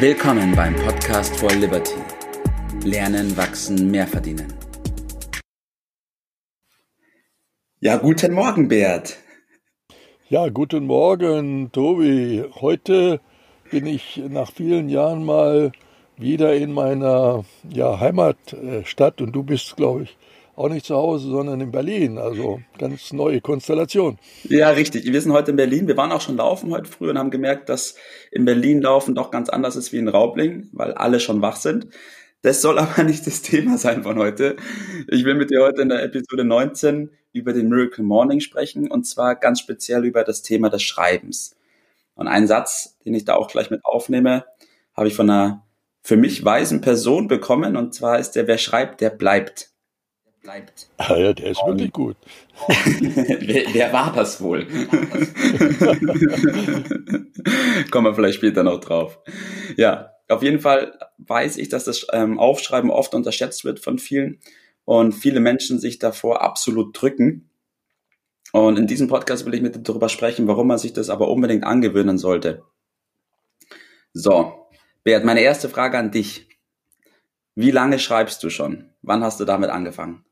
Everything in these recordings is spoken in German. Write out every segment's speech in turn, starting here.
Willkommen beim Podcast for Liberty. Lernen, wachsen, mehr verdienen. Ja, guten Morgen, Bert. Ja, guten Morgen, Tobi. Heute bin ich nach vielen Jahren mal wieder in meiner ja, Heimatstadt und du bist, glaube ich, auch nicht zu Hause, sondern in Berlin. Also ganz neue Konstellation. Ja, richtig. Wir sind heute in Berlin. Wir waren auch schon laufen heute früh und haben gemerkt, dass in Berlin laufen doch ganz anders ist wie in Raubling, weil alle schon wach sind. Das soll aber nicht das Thema sein von heute. Ich will mit dir heute in der Episode 19 über den Miracle Morning sprechen und zwar ganz speziell über das Thema des Schreibens. Und einen Satz, den ich da auch gleich mit aufnehme, habe ich von einer für mich weisen Person bekommen und zwar ist der, wer schreibt, der bleibt bleibt. Ah ja, der ist wirklich gut. wer, wer, war das wohl? Kommen wir vielleicht später noch drauf. Ja, auf jeden Fall weiß ich, dass das ähm, Aufschreiben oft unterschätzt wird von vielen und viele Menschen sich davor absolut drücken. Und in diesem Podcast will ich mit dir darüber sprechen, warum man sich das aber unbedingt angewöhnen sollte. So, Bert, meine erste Frage an dich. Wie lange schreibst du schon? Wann hast du damit angefangen?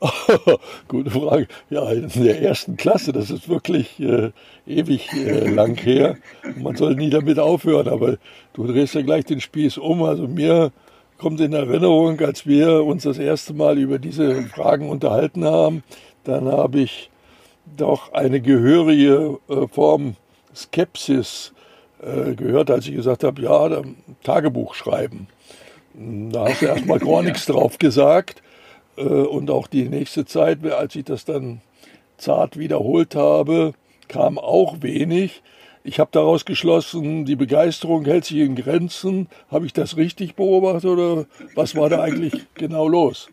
Gute Frage. Ja, in der ersten Klasse, das ist wirklich äh, ewig äh, lang her. Man soll nie damit aufhören, aber du drehst ja gleich den Spieß um. Also mir kommt in Erinnerung, als wir uns das erste Mal über diese Fragen unterhalten haben, dann habe ich doch eine gehörige äh, Form Skepsis äh, gehört, als ich gesagt habe, ja, Tagebuch schreiben. Da hast du erstmal gar nichts drauf gesagt. Äh, und auch die nächste Zeit, als ich das dann zart wiederholt habe, kam auch wenig. Ich habe daraus geschlossen, die Begeisterung hält sich in Grenzen. Habe ich das richtig beobachtet oder was war da eigentlich genau los?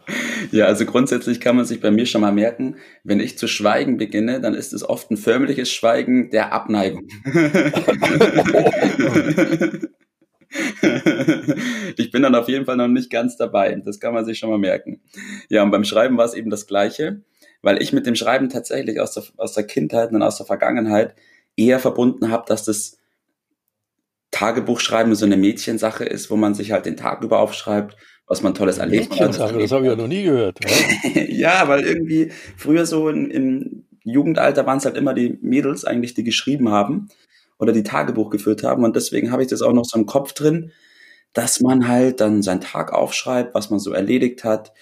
Ja, also grundsätzlich kann man sich bei mir schon mal merken, wenn ich zu schweigen beginne, dann ist es oft ein förmliches Schweigen der Abneigung. ich bin dann auf jeden Fall noch nicht ganz dabei. Das kann man sich schon mal merken. Ja, und beim Schreiben war es eben das Gleiche, weil ich mit dem Schreiben tatsächlich aus der, aus der Kindheit und aus der Vergangenheit eher verbunden habe, dass das Tagebuchschreiben so eine Mädchensache ist, wo man sich halt den Tag über aufschreibt, was man tolles erlebt hat. Mädchensache, das habe ich ja noch nie gehört. ja, weil irgendwie früher so im Jugendalter waren es halt immer die Mädels eigentlich, die geschrieben haben oder die Tagebuch geführt haben. Und deswegen habe ich das auch noch so im Kopf drin, dass man halt dann seinen Tag aufschreibt, was man so erledigt hat,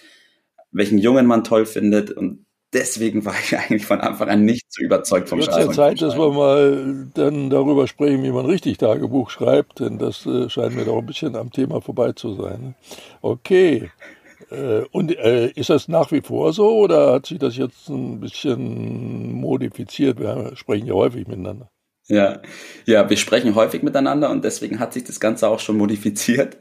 welchen Jungen man toll findet. Und deswegen war ich eigentlich von Anfang an nicht so überzeugt vom Schreiben. Es ist ja Zeit, dass wir mal dann darüber sprechen, wie man richtig Tagebuch schreibt, denn das äh, scheint mir doch ein bisschen am Thema vorbei zu sein. Ne? Okay. Äh, und äh, ist das nach wie vor so oder hat sich das jetzt ein bisschen modifiziert? Wir sprechen ja häufig miteinander. Ja, ja, wir sprechen häufig miteinander und deswegen hat sich das Ganze auch schon modifiziert.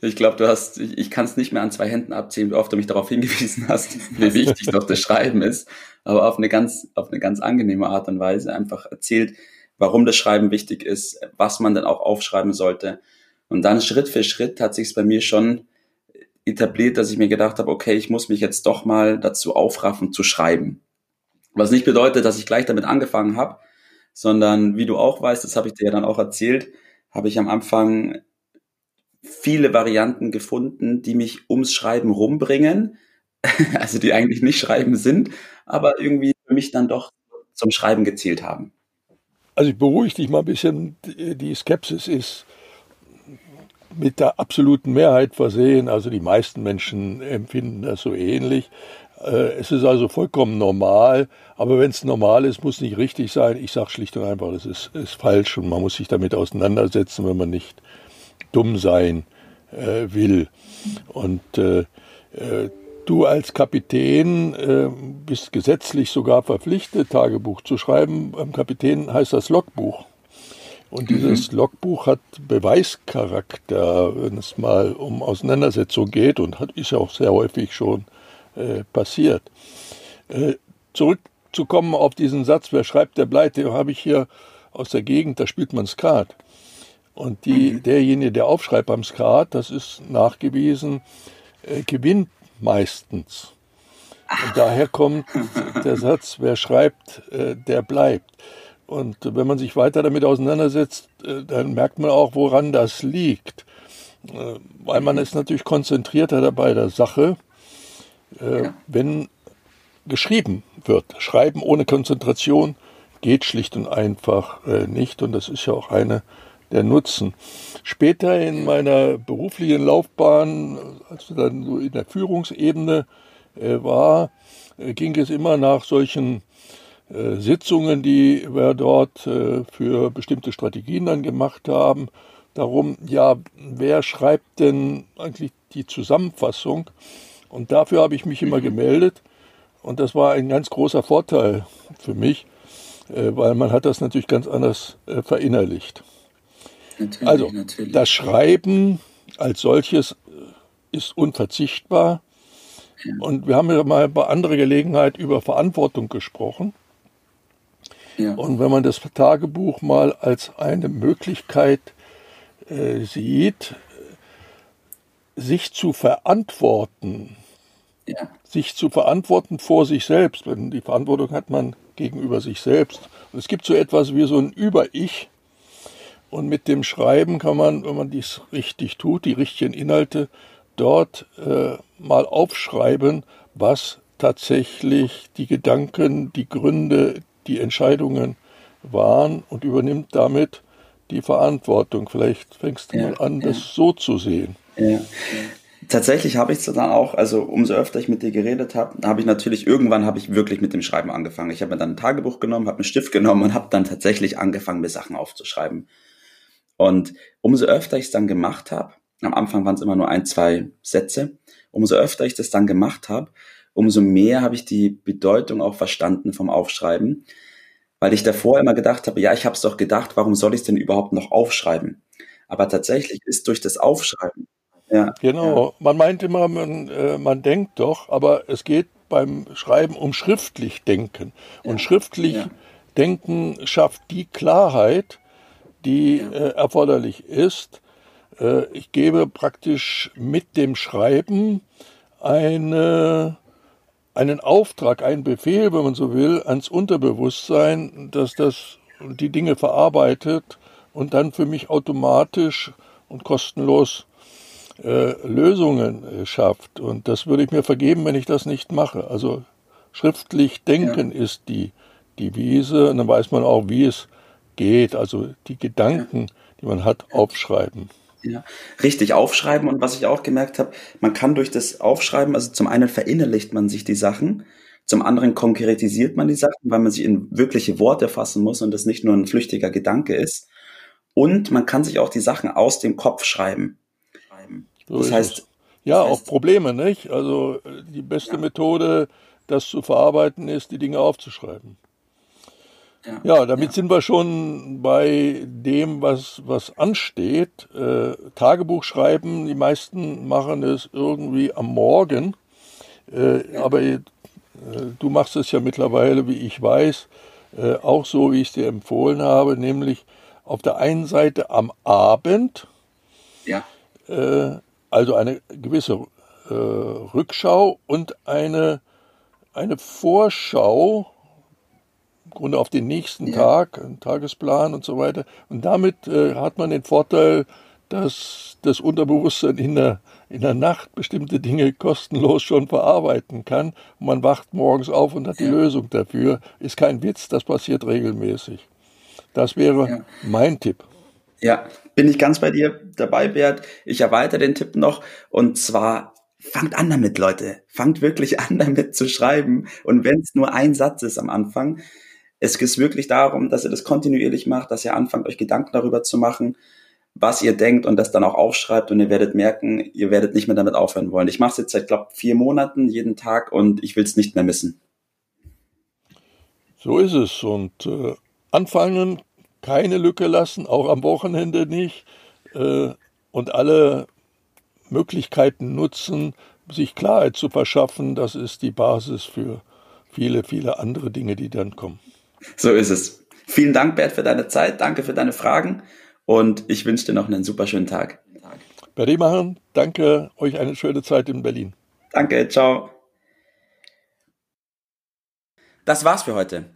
Ich glaube, du hast, ich, ich kann es nicht mehr an zwei Händen abziehen, wie oft du mich darauf hingewiesen hast, wie wichtig doch das Schreiben ist, aber auf eine ganz, auf eine ganz angenehme Art und Weise einfach erzählt, warum das Schreiben wichtig ist, was man dann auch aufschreiben sollte. Und dann Schritt für Schritt hat sich es bei mir schon etabliert, dass ich mir gedacht habe, okay, ich muss mich jetzt doch mal dazu aufraffen zu schreiben. Was nicht bedeutet, dass ich gleich damit angefangen habe, sondern wie du auch weißt, das habe ich dir ja dann auch erzählt, habe ich am Anfang viele Varianten gefunden, die mich ums Schreiben rumbringen, also die eigentlich nicht Schreiben sind, aber irgendwie für mich dann doch zum Schreiben gezielt haben. Also ich beruhige dich mal ein bisschen, die Skepsis ist mit der absoluten Mehrheit versehen, also die meisten Menschen empfinden das so ähnlich. Äh, es ist also vollkommen normal, aber wenn es normal ist, muss nicht richtig sein. Ich sage schlicht und einfach, das ist, ist, falsch und man muss sich damit auseinandersetzen, wenn man nicht dumm sein äh, will. Und äh, äh, du als Kapitän äh, bist gesetzlich sogar verpflichtet, Tagebuch zu schreiben. Beim Kapitän heißt das Logbuch. Und dieses mhm. Logbuch hat Beweischarakter, wenn es mal um Auseinandersetzung geht und hat, ist ja auch sehr häufig schon äh, passiert. Äh, zurückzukommen auf diesen Satz, wer schreibt, der bleibt, den habe ich hier aus der Gegend, da spielt man Skat. Und die, mhm. derjenige, der aufschreibt beim Skat, das ist nachgewiesen, äh, gewinnt meistens. Und daher kommt der Satz, wer schreibt, äh, der bleibt. Und wenn man sich weiter damit auseinandersetzt, dann merkt man auch, woran das liegt. Weil man ist natürlich konzentrierter dabei der Sache, äh, ja. wenn geschrieben wird. Schreiben ohne Konzentration geht schlicht und einfach nicht. Und das ist ja auch eine der Nutzen. Später in meiner beruflichen Laufbahn, als ich dann so in der Führungsebene war, ging es immer nach solchen äh, Sitzungen, die wir dort äh, für bestimmte Strategien dann gemacht haben, darum, ja, wer schreibt denn eigentlich die Zusammenfassung? Und dafür habe ich mich immer mhm. gemeldet. Und das war ein ganz großer Vorteil für mich, äh, weil man hat das natürlich ganz anders verinnerlicht. Natürlich, also natürlich. das Schreiben als solches ist unverzichtbar. Und wir haben ja mal bei anderer Gelegenheit über Verantwortung gesprochen. Und wenn man das Tagebuch mal als eine Möglichkeit äh, sieht, sich zu verantworten, ja. sich zu verantworten vor sich selbst, denn die Verantwortung hat man gegenüber sich selbst. Und es gibt so etwas wie so ein Über-Ich. Und mit dem Schreiben kann man, wenn man dies richtig tut, die richtigen Inhalte dort äh, mal aufschreiben, was tatsächlich die Gedanken, die Gründe, die Entscheidungen waren und übernimmt damit die Verantwortung. Vielleicht fängst du ja, mal an, ja. das so zu sehen. Ja. Tatsächlich habe ich es dann auch, also umso öfter ich mit dir geredet habe, habe ich natürlich, irgendwann habe ich wirklich mit dem Schreiben angefangen. Ich habe mir dann ein Tagebuch genommen, habe einen Stift genommen und habe dann tatsächlich angefangen, mir Sachen aufzuschreiben. Und umso öfter ich es dann gemacht habe, am Anfang waren es immer nur ein, zwei Sätze, umso öfter ich das dann gemacht habe, umso mehr habe ich die Bedeutung auch verstanden vom Aufschreiben, weil ich davor immer gedacht habe, ja, ich habe es doch gedacht, warum soll ich es denn überhaupt noch aufschreiben? Aber tatsächlich ist durch das Aufschreiben. Ja, genau, ja. man meint immer, man, äh, man denkt doch, aber es geht beim Schreiben um schriftlich Denken. Und ja, schriftlich ja. Denken schafft die Klarheit, die äh, erforderlich ist. Äh, ich gebe praktisch mit dem Schreiben eine einen Auftrag, einen Befehl, wenn man so will, ans Unterbewusstsein, dass das die Dinge verarbeitet und dann für mich automatisch und kostenlos äh, Lösungen äh, schafft. Und das würde ich mir vergeben, wenn ich das nicht mache. Also schriftlich denken ja. ist die Devise und dann weiß man auch, wie es geht. Also die Gedanken, die man hat, aufschreiben. Ja, richtig aufschreiben und was ich auch gemerkt habe, man kann durch das Aufschreiben, also zum einen verinnerlicht man sich die Sachen, zum anderen konkretisiert man die Sachen, weil man sie in wirkliche Worte fassen muss und das nicht nur ein flüchtiger Gedanke ist. Und man kann sich auch die Sachen aus dem Kopf schreiben. So das heißt, ja, das heißt, auch Probleme, nicht? Also die beste ja. Methode, das zu verarbeiten, ist, die Dinge aufzuschreiben. Ja, damit ja. sind wir schon bei dem, was, was ansteht. Äh, Tagebuch schreiben, die meisten machen es irgendwie am Morgen. Äh, ja. Aber äh, du machst es ja mittlerweile, wie ich weiß, äh, auch so, wie ich es dir empfohlen habe, nämlich auf der einen Seite am Abend, ja. Äh, also eine gewisse äh, Rückschau und eine, eine Vorschau Grunde auf den nächsten ja. Tag, einen Tagesplan und so weiter. Und damit äh, hat man den Vorteil, dass das Unterbewusstsein in der, in der Nacht bestimmte Dinge kostenlos schon verarbeiten kann. Und man wacht morgens auf und hat ja. die Lösung dafür. Ist kein Witz, das passiert regelmäßig. Das wäre ja. mein Tipp. Ja, bin ich ganz bei dir dabei, Bert. Ich erweitere den Tipp noch und zwar fangt an damit, Leute. Fangt wirklich an damit zu schreiben. Und wenn es nur ein Satz ist am Anfang, es geht wirklich darum, dass ihr das kontinuierlich macht, dass ihr anfangt, euch Gedanken darüber zu machen, was ihr denkt und das dann auch aufschreibt und ihr werdet merken, ihr werdet nicht mehr damit aufhören wollen. Ich mache es jetzt seit, glaube vier Monaten jeden Tag und ich will es nicht mehr missen. So ist es. Und äh, anfangen, keine Lücke lassen, auch am Wochenende nicht. Äh, und alle Möglichkeiten nutzen, sich Klarheit zu verschaffen. Das ist die Basis für viele, viele andere Dinge, die dann kommen. So ist es. Vielen Dank, Bert, für deine Zeit. Danke für deine Fragen. Und ich wünsche dir noch einen super schönen Tag. Berdi machen. Danke. Euch eine schöne Zeit in Berlin. Danke. Ciao. Das war's für heute.